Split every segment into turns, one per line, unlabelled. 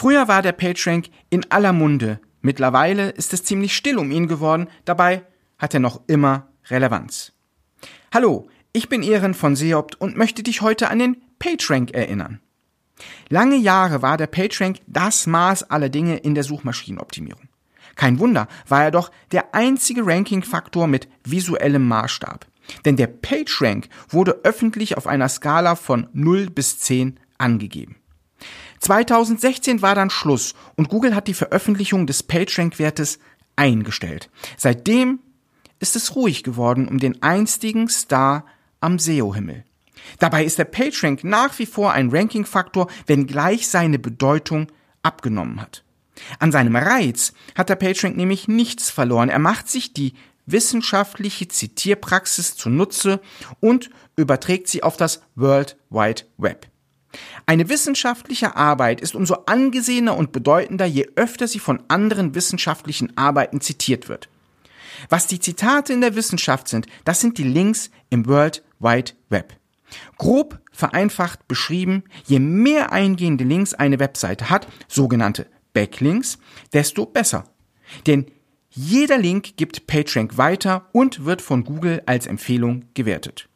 Früher war der PageRank in aller Munde. Mittlerweile ist es ziemlich still um ihn geworden. Dabei hat er noch immer Relevanz. Hallo, ich bin Ehren von Seopt und möchte dich heute an den PageRank erinnern. Lange Jahre war der PageRank das Maß aller Dinge in der Suchmaschinenoptimierung. Kein Wunder, war er doch der einzige Ranking-Faktor mit visuellem Maßstab. Denn der PageRank wurde öffentlich auf einer Skala von 0 bis 10 angegeben. 2016 war dann Schluss und Google hat die Veröffentlichung des PageRank-Wertes eingestellt. Seitdem ist es ruhig geworden um den einstigen Star am SEO-Himmel. Dabei ist der PageRank nach wie vor ein Ranking-Faktor, wenngleich seine Bedeutung abgenommen hat. An seinem Reiz hat der PageRank nämlich nichts verloren. Er macht sich die wissenschaftliche Zitierpraxis zunutze und überträgt sie auf das World Wide Web. Eine wissenschaftliche Arbeit ist umso angesehener und bedeutender, je öfter sie von anderen wissenschaftlichen Arbeiten zitiert wird. Was die Zitate in der Wissenschaft sind, das sind die Links im World Wide Web. Grob vereinfacht beschrieben, je mehr eingehende Links eine Webseite hat, sogenannte Backlinks, desto besser. Denn jeder Link gibt PageRank weiter und wird von Google als Empfehlung gewertet.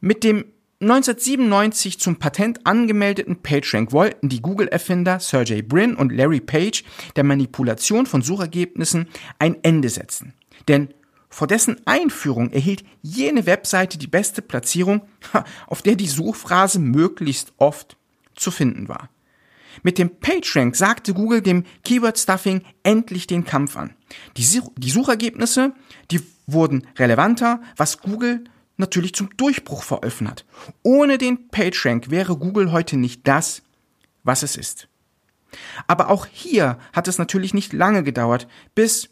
Mit dem 1997 zum Patent angemeldeten PageRank wollten die Google-Erfinder Sergey Brin und Larry Page der Manipulation von Suchergebnissen ein Ende setzen. Denn vor dessen Einführung erhielt jene Webseite die beste Platzierung, auf der die Suchphrase möglichst oft zu finden war. Mit dem PageRank sagte Google dem Keyword Stuffing endlich den Kampf an. Die, die Suchergebnisse, die wurden relevanter, was Google natürlich zum Durchbruch verholfen hat. Ohne den PageRank wäre Google heute nicht das, was es ist. Aber auch hier hat es natürlich nicht lange gedauert, bis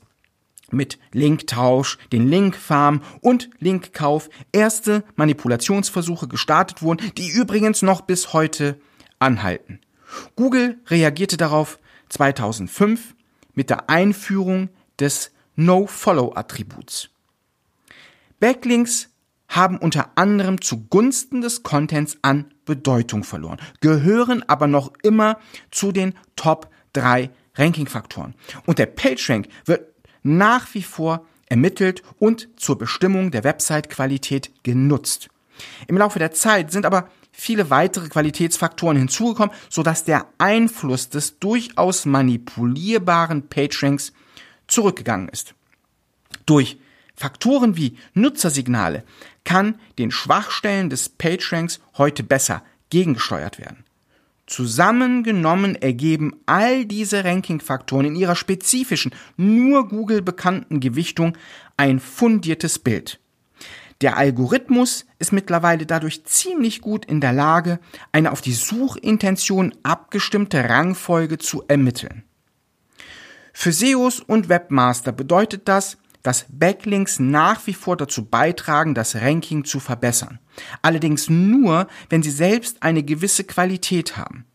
mit Linktausch, den Linkfarm und Linkkauf erste Manipulationsversuche gestartet wurden, die übrigens noch bis heute anhalten. Google reagierte darauf 2005 mit der Einführung des No-Follow-Attributs. Backlinks haben unter anderem zugunsten des Contents an Bedeutung verloren, gehören aber noch immer zu den Top 3 Ranking-Faktoren. Und der PageRank wird nach wie vor ermittelt und zur Bestimmung der Website-Qualität genutzt. Im Laufe der Zeit sind aber viele weitere Qualitätsfaktoren hinzugekommen, sodass der Einfluss des durchaus manipulierbaren PageRanks zurückgegangen ist. Durch Faktoren wie Nutzersignale kann den Schwachstellen des PageRanks heute besser gegengesteuert werden. Zusammengenommen ergeben all diese Ranking-Faktoren in ihrer spezifischen, nur Google bekannten Gewichtung ein fundiertes Bild. Der Algorithmus ist mittlerweile dadurch ziemlich gut in der Lage, eine auf die Suchintention abgestimmte Rangfolge zu ermitteln. Für SEOs und Webmaster bedeutet das, dass Backlinks nach wie vor dazu beitragen, das Ranking zu verbessern. Allerdings nur, wenn sie selbst eine gewisse Qualität haben.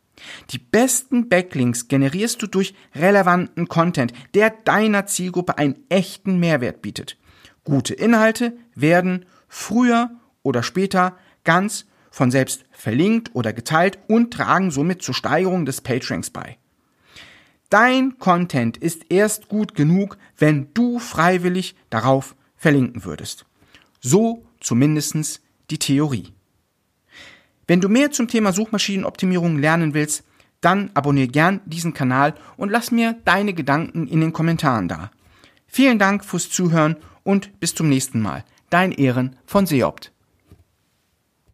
Die besten Backlinks generierst du durch relevanten Content, der deiner Zielgruppe einen echten Mehrwert bietet. Gute Inhalte werden früher oder später ganz von selbst verlinkt oder geteilt und tragen somit zur Steigerung des PageRanks bei. Dein Content ist erst gut genug, wenn du freiwillig darauf verlinken würdest. So zumindestens die Theorie. Wenn du mehr zum Thema Suchmaschinenoptimierung lernen willst, dann abonniere gern diesen Kanal und lass mir deine Gedanken in den Kommentaren da. Vielen Dank fürs Zuhören und bis zum nächsten Mal. Dein Ehren von Seopt.